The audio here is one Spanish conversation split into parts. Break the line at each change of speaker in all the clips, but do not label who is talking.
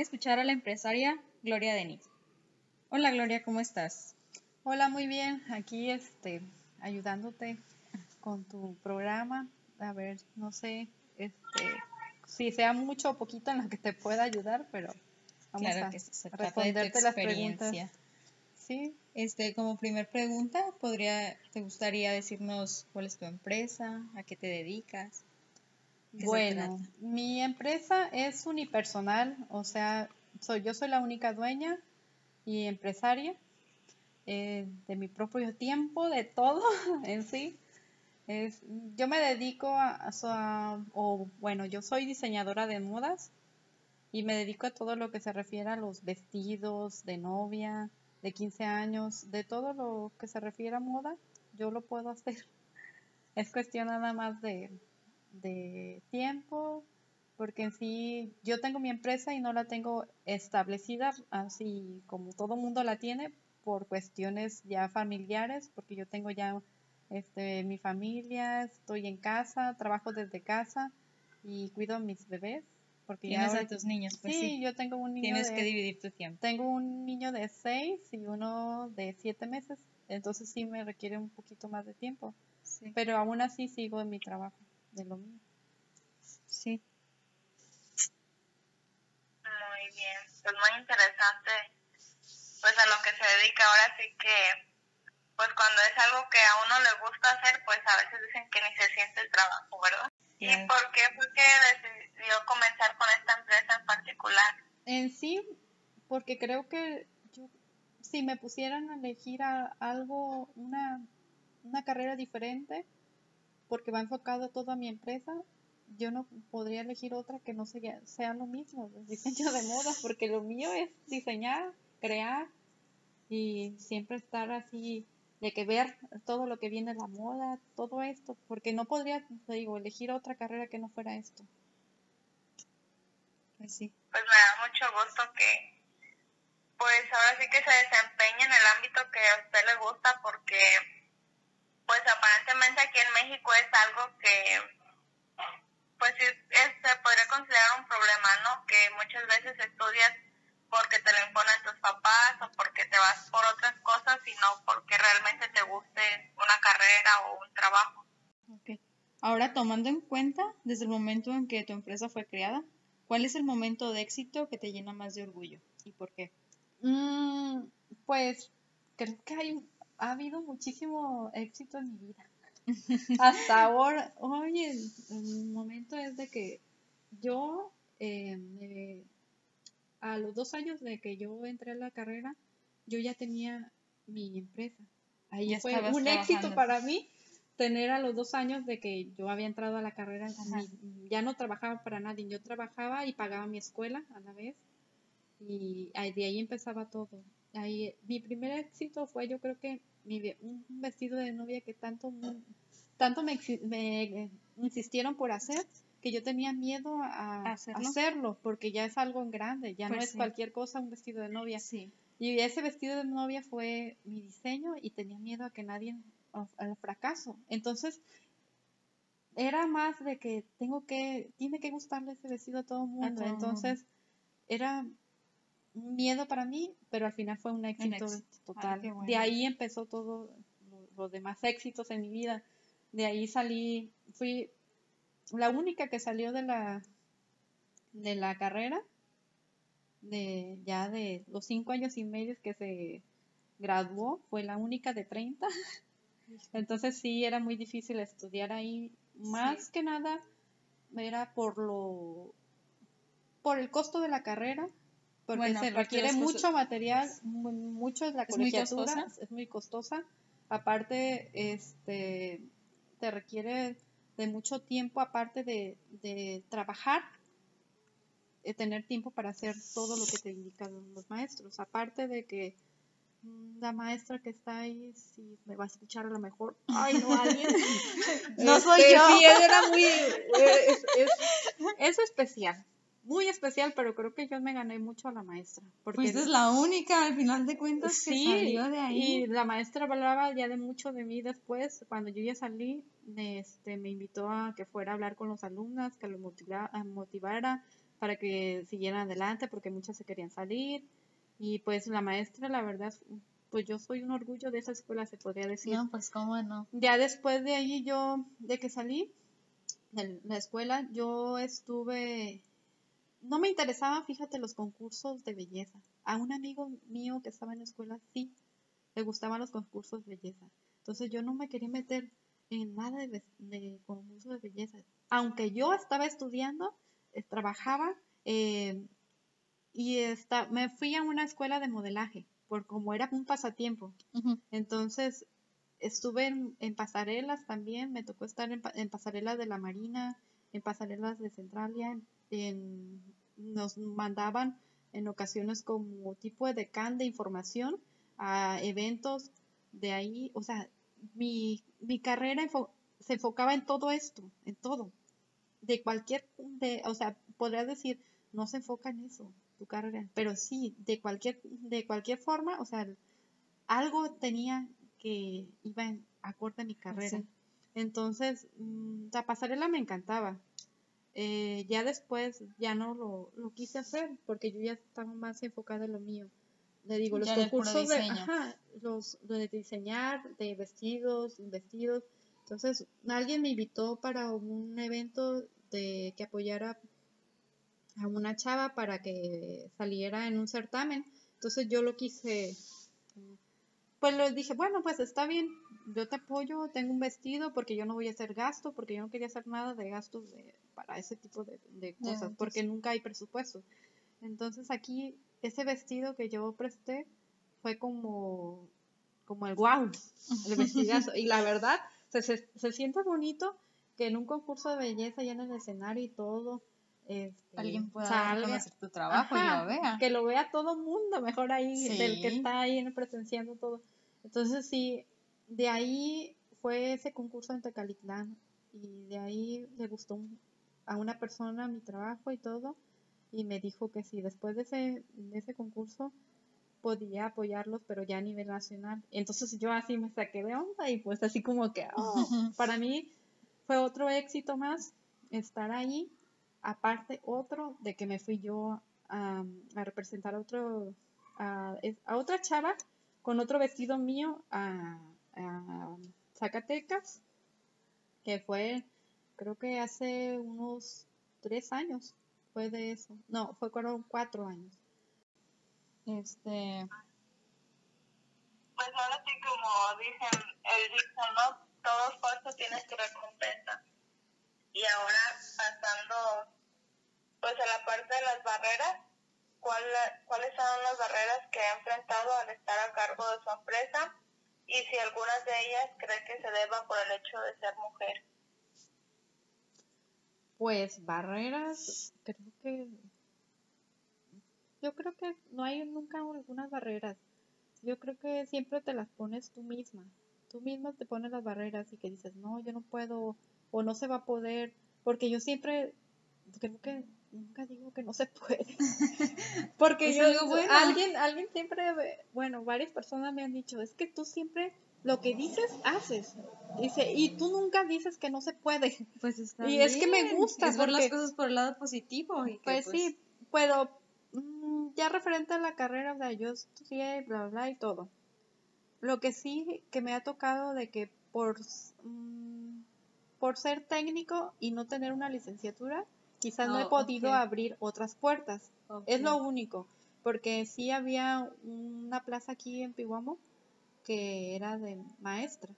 Escuchar a la empresaria Gloria Denis. Hola Gloria, ¿cómo estás?
Hola, muy bien. Aquí este, ayudándote con tu programa. A ver, no sé este, si sea mucho o poquito en lo que te pueda ayudar, pero vamos
Claro
a
que se trata
responderte
de tu
las preguntas.
experiencia.
Sí,
Este, como primer pregunta, podría, ¿te gustaría decirnos cuál es tu empresa, a qué te dedicas? ¿Qué se
bueno, mi empresa es unipersonal, o sea, soy, yo soy la única dueña y empresaria eh, de mi propio tiempo, de todo en sí. Es, yo me dedico a, a- o bueno, yo soy diseñadora de modas y me dedico a todo lo que se refiere a los vestidos de novia, de 15 años, de todo lo que se refiere a moda, yo lo puedo hacer. Es cuestión nada más de, de tiempo, porque en sí yo tengo mi empresa y no la tengo establecida así como todo mundo la tiene por cuestiones ya familiares, porque yo tengo ya este, mi familia, estoy en casa, trabajo desde casa y cuido a mis bebés. Porque ya
Tienes a tus niños, pues
sí,
sí.
yo tengo un niño
Tienes
de,
que dividir tu tiempo.
tengo un niño de 6 y uno de 7 meses, entonces sí me requiere un poquito más de tiempo,
Sí.
pero aún así sigo en mi trabajo de lo mío.
sí.
Muy bien, pues muy interesante pues a lo que se dedica ahora sí que pues cuando es algo que a uno le gusta hacer pues a veces dicen que ni se siente el trabajo, ¿verdad? ¿Y por qué fue que decidió comenzar con esta empresa en particular?
En sí, porque creo que yo, si me pusieran a elegir a- algo, una, una carrera diferente, porque va enfocado todo a mi empresa, yo no podría elegir otra que no sea, sea lo mismo, el diseño de moda, porque lo mío es diseñar, crear y siempre estar así, de que ver todo lo que viene de la moda, todo esto, porque no podría, te digo, elegir otra carrera que no fuera esto.
Pues sí.
Pues me da mucho gusto que pues ahora sí que se desempeñe en el ámbito que a usted le gusta porque pues aparentemente aquí en México es algo que pues sí, es- se podría considerar un problema, ¿no? Que muchas veces estudias porque te lo imponen tus papás o porque te vas por otras cosas y no porque realmente te guste una carrera o un trabajo.
Ok. Ahora, tomando en cuenta, desde el momento en que tu empresa fue creada, ¿cuál es el momento de éxito que te llena más de orgullo? ¿Y por qué?
Mm, pues creo que hay, ha habido muchísimo éxito en mi vida. Hasta ahora, oye, el, el momento es de que yo, eh, a los dos años de que yo entré a la carrera, yo ya tenía mi empresa. Ahí
Ya
fue un éxito para mí tener a los dos años de que yo había entrado a la carrera, mi- ya no trabajaba para nadie, yo trabajaba y pagaba mi escuela a la vez y de ahí empezaba todo. Ahí, mi primer éxito fue yo creo que mi, un vestido de novia que tanto, tanto me, me, insistieron por hacer que yo tenía miedo a,
¿A hacerlo?
hacerlo porque ya es algo en grande, ya no
Pues
es
sí.
cualquier cosa un vestido de novia.
Sí.
Y ese vestido de novia fue mi diseño y tenía miedo a que nadie, al fracaso. Entonces, era más de que tengo que, tiene que gustarle ese vestido a todo el mundo. Entonces, era miedo para mí, pero al final fue un éxito,
éxito.
total.
Ay, qué bueno.
De ahí empezó todo lo- los demás éxitos en mi vida. De ahí salí, fui la única que salió de la de la carrera de ya de los cinco años y medio que se graduó, fue la única de 30. Entonces sí, era muy difícil estudiar ahí. Más que nada era por lo por el costo de la carrera, porque
Bueno,
se requiere mucho material, mu- mucho la
¿Es muy
colegiatura,
costosa?
es muy costosa. Aparte, este te requiere de mucho tiempo aparte de, de trabajar, eh, tener tiempo para hacer todo lo que te indican los maestros. Aparte de que la maestra que está ahí, si me va a escuchar a lo mejor, ay, no, alguien.
No soy
Este,
yo.
Sí, era muy, eh, es, es- es especial, muy especial, pero creo que yo me gané mucho a la maestra. Porque
Pues es la única, al final de cuentas, que salió de ahí.
y la maestra hablaba ya de mucho de mí después, cuando yo ya salí, este, me invitó a que fuera a hablar con los alumnos, que los motiva- motivara para que siguieran adelante, porque muchas se querían salir, y pues la maestra, la verdad, pues yo soy un orgullo de esa escuela, se podría decir.
No, pues cómo no.
Ya después de ahí yo, de que salí de la escuela, yo estuve, no me interesaban, fíjate, los concursos de belleza. A un amigo mío que estaba en la escuela, sí, le gustaban los concursos de belleza. Entonces yo no me quería meter en nada de, concursos de belleza. Aunque yo estaba estudiando, eh, trabajaba eh, y esta, me fui a una escuela de modelaje, por como era un pasatiempo. Entonces, estuve en, en pasarelas también, me tocó estar en, en pasarelas de la Marina, en pasarelas de Centralia, en, en- nos mandaban en ocasiones como tipo de decán de información a eventos de ahí, o sea, mi, mi carrera enfo- se enfocaba en todo esto, en todo, de cualquier, de, o sea, podría decir, no se enfoca en eso, tu carrera, pero sí, de cualquier, de cualquier forma, o sea, algo tenía que iba en acorde a mi carrera.
Sí.
Entonces, mm, la pasarela me encantaba. Eh, ya después ya no lo, lo quise hacer porque yo ya estaba más enfocada en lo mío. Le digo, los
Ya
concursos de, ajá, los de diseñar, de vestidos, vestidos. Entonces, alguien me invitó para un evento de que apoyara a una chava para que saliera en un certamen. Entonces yo lo quise, pues le dije, bueno, pues está bien, yo te apoyo, tengo un vestido porque yo no voy a hacer gasto, porque yo no quería hacer nada de gastos de- para ese tipo de, de cosas,
eventos.
porque nunca hay presupuesto. Entonces aquí ese vestido que yo presté fue como, como el wow, el vestidazo. y la verdad, se, se, se siente bonito que en un concurso de belleza ya en el escenario y todo, este,
Alguien pueda
salga-
conocer tu trabajo y
Ajá,
lo vea.
que lo vea todo mundo, mejor ahí, del que
Sí.
está ahí en- presenciando todo. Entonces sí, de ahí fue ese concurso en Tecalitlán y de ahí le gustó a una persona mi trabajo y todo y me dijo que sí, después de ese, de ese concurso podía apoyarlos, pero ya a nivel nacional. Entonces yo así me saqué de onda y pues así como que oh, para mí fue otro éxito más estar ahí aparte otro de que me fui yo a, a representar a otro a, a otra chava con otro vestido mío a, a Zacatecas que fue creo que hace unos tres años fue de eso no fue cuatro años
Este,
Pues ahora sí, como dicen, el dicho, ¿no? Todo esfuerzo tiene su recompensa. Y ahora, pasando pues a la parte de las barreras, ¿cuál, ¿cuáles son las barreras que ha enfrentado al estar a cargo de su empresa? Y si algunas de ellas cree que se deba por el hecho de ser mujer.
Pues barreras, creo que yo creo que no hay nunca algunas barreras. Yo creo que siempre te las pones tú misma. Tú misma te pones las barreras y que dices, no, yo no puedo o no se va a poder, porque yo siempre creo que nunca digo que no se puede. porque
Es
yo
bueno.
alguien alguien siempre bueno, varias personas me han dicho, es que tú siempre lo que dices haces. Dice, y tú nunca dices que no se puede.
pues está
Y es que me
bien.
gusta,
Es ver las cosas por el lado positivo. Y que,
Pues, sí, pero mm, ya referente a la carrera, o sea, yo estudié, bla, bla, y todo. Lo que sí que me ha tocado de que por, mm, por ser técnico y no tener una licenciatura, quizás no he
Oh,
podido
ok.
abrir otras puertas.
ok.
Es lo único, porque sí había una plaza aquí en Pihuamo que era de maestra.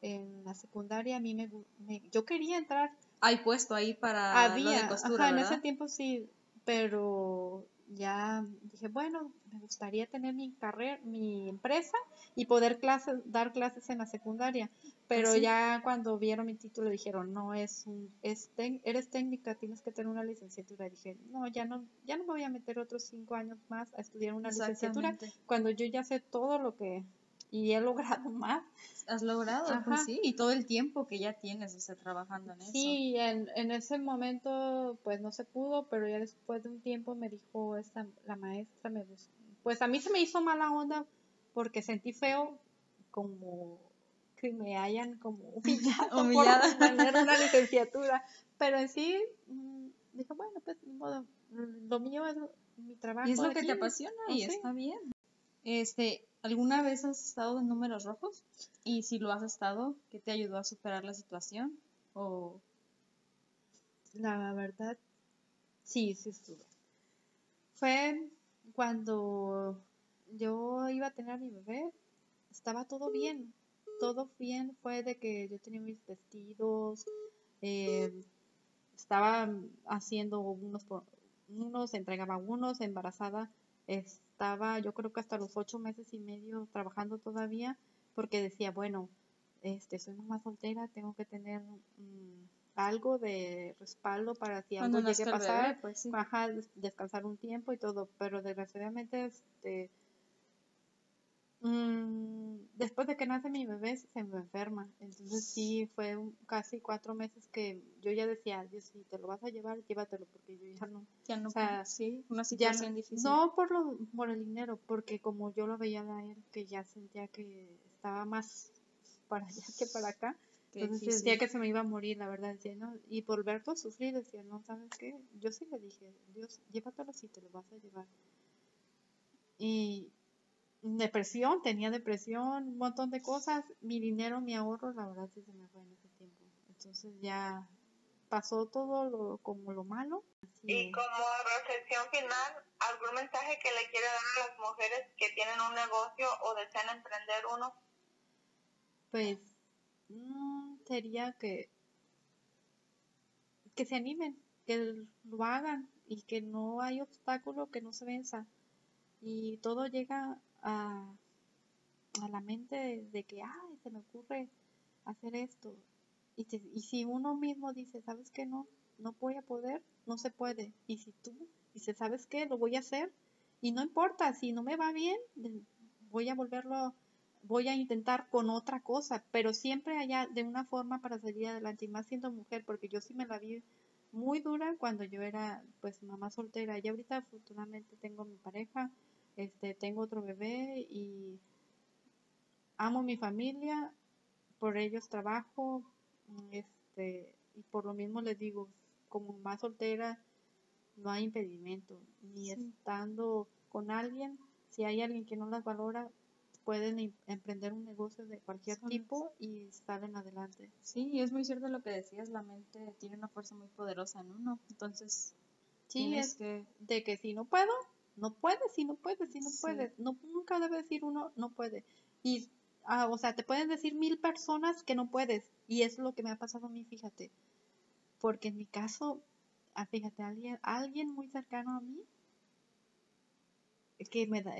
En la secundaria a mí me, me- yo quería entrar
Hay puesto ahí para lo
había,
de costura,
ajá, en ese tiempo sí, pero ya dije, bueno, me gustaría tener mi carrera, mi empresa y poder clases, dar clases en la secundaria. Pero
sí.
ya cuando vieron mi título dijeron, no, es un, es eres técnica, tienes que tener una licenciatura. Dije, no, ya no, ya no me voy a meter otros cinco años más a estudiar una licenciatura cuando yo ya sé todo lo que, y he logrado más.
Has logrado, pues
Ajá.
sí, y todo el tiempo que ya tienes, o sea, trabajando en eso.
Sí, en, en ese momento pues no se pudo, pero ya después de un tiempo me dijo esta, la maestra, me bus- pues a mí se me hizo mala onda porque sentí feo como que me hayan como humillado
Humillada.
por tener una licenciatura, pero en sí mm, dije, bueno, pues ni modo, lo mío es mi trabajo.
Y es lo que te apasiona y
sí.
está bien. Este, ¿alguna vez has estado en números rojos? Y si lo has estado, ¿qué te ayudó a superar la situación? O
La verdad, sí, sí estuve. Fue cuando yo iba a tener a mi bebé, estaba todo bien, todo bien. Fue de que yo tenía mis vestidos, eh, estaba haciendo unos, unos, entregaba unos, embarazada. Estaba, yo creo que hasta los ocho meses y medio trabajando todavía, porque decía, bueno, este, soy mamá soltera, tengo que tener mm, algo de respaldo para si algo llegue a pasar,
bebé, pues sí.
ajá, des- descansar un tiempo y todo, pero desgraciadamente, este, mm, después de que nace mi bebé se me enferma, entonces sí fue un- casi cuatro meses que yo ya decía, Dios, si te lo vas a llevar, llévatelo, porque yo ya no,
Ya no,
o sea,
sí, una situación
no,
difícil.
no por lo, por el dinero, porque como yo lo veía a él, que ya sentía que estaba más para allá que para acá,
Qué
entonces
difícil.
sentía que se me iba a morir, la verdad, decía, no, y por verlo sufrir, decía, no, ¿sabes qué? Yo sí le dije, Dios, llévatelo si te lo vas a llevar. Y depresión, tenía depresión, un montón de cosas, mi dinero, mi ahorro, la verdad sí se me fue en ese tiempo. Entonces ya pasó todo lo, como lo malo. así
Y como reflexión final, ¿algún mensaje que le quiere dar a las mujeres que tienen un negocio o desean emprender uno?
Pues mm, sería que que se animen, que lo hagan y que no hay obstáculo que no se venza. Y todo llega a, a la mente de, que, ay, se me ocurre hacer esto. Y, te- y si uno mismo dice, ¿sabes qué? No, no voy a poder, no se puede. Y si tú dices, ¿sabes qué? Lo voy a hacer. Y no importa, si no me va bien, voy a volverlo, voy a intentar con otra cosa, pero siempre allá de una forma para salir adelante, y más siendo mujer, porque yo sí me la vi muy dura cuando yo era pues mamá soltera. Y ahorita afortunadamente tengo mi pareja, este, tengo otro bebé y amo mi familia, por ellos trabajo, este, y por lo mismo les digo, como mamá soltera no hay impedimento, ni
Sí.
estando con alguien, si hay alguien que no las valora, pueden em- emprender un negocio de cualquier tipo y salen adelante.
Sí, y es muy cierto lo que decías, la mente tiene una fuerza muy poderosa en uno, entonces
Sí, es
que...
de que si no puedo, no puedes, si no puedes, si no
Sí.
puedes. No, nunca debe decir uno no puede. Y, ah, o sea, te pueden decir mil personas que no puedes. Y es lo que me ha pasado a mí, fíjate. Porque en mi caso, ah, fíjate, alguien, alguien muy cercano a mí, que me da,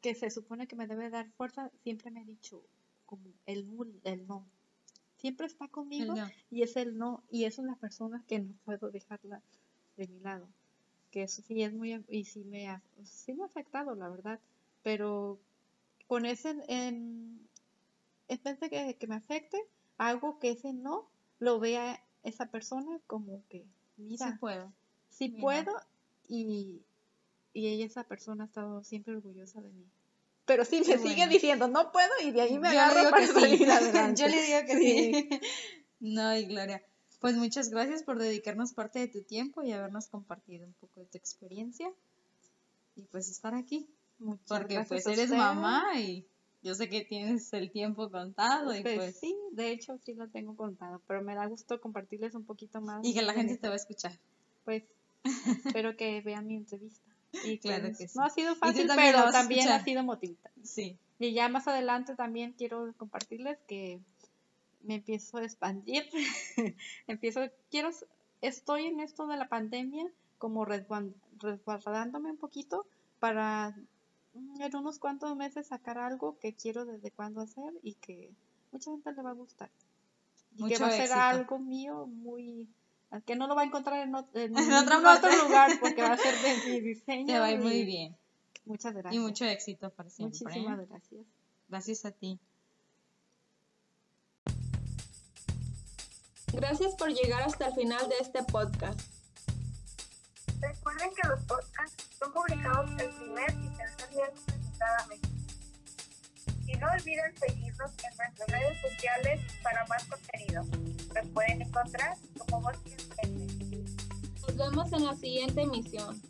que se supone que me debe dar fuerza, siempre me ha dicho como el, el no. Siempre está conmigo
no.
y es el no, y es una persona que no puedo dejarla de mi lado. Que eso sí es muy, y sí me ha, sí me ha afectado, la verdad. Pero con ese, en, en vez de que, que me afecte, hago que ese no lo vea esa persona como que, mira,
Sí puedo.
sí
mira.
puedo, y, y ella, esa persona, ha estado siempre orgullosa de mí. Pero sí me sigue diciendo, no puedo, y de ahí me
Yo
agarro para
que sí.
salir adelante.
Yo le digo que
Sí.
sí. No, y Gloria, pues muchas gracias por dedicarnos parte de tu tiempo y habernos compartido un poco de tu experiencia y pues estar aquí.
Muchas
Porque
gracias
pues eres mamá y yo sé que tienes el tiempo contado y
Pues,
pues...
sí, de hecho sí lo tengo contado, pero me da gusto compartirles un poquito más.
Y que la gente te va a escuchar.
Pues espero que vean mi entrevista. Y
Claro
pues,
que sí.
No ha sido fácil,
también
pero también ha sido motivante.
Sí.
Y ya más adelante también quiero compartirles que me empiezo a expandir. empiezo, quiero, estoy en esto de la pandemia como resguardándome un poquito para en unos cuantos meses sacar algo que quiero desde cuándo hacer y que mucha gente le va a gustar. Y que va a ser algo mío muy... Que no lo va a encontrar en, ot- en otro lugar porque va a ser de mi diseño.
Te va a ir muy bien.
Muchas gracias.
Y mucho éxito para siempre.
Muchísimas gracias.
Gracias a ti.
Gracias por llegar hasta el final de este podcast.
Recuerden que los podcasts son publicados el primer y tercer miércoles de cada mes. Y no olviden seguirnos en nuestras redes sociales para más contenido. Nos pueden encontrar como Voz.
Nos vemos en la siguiente emisión.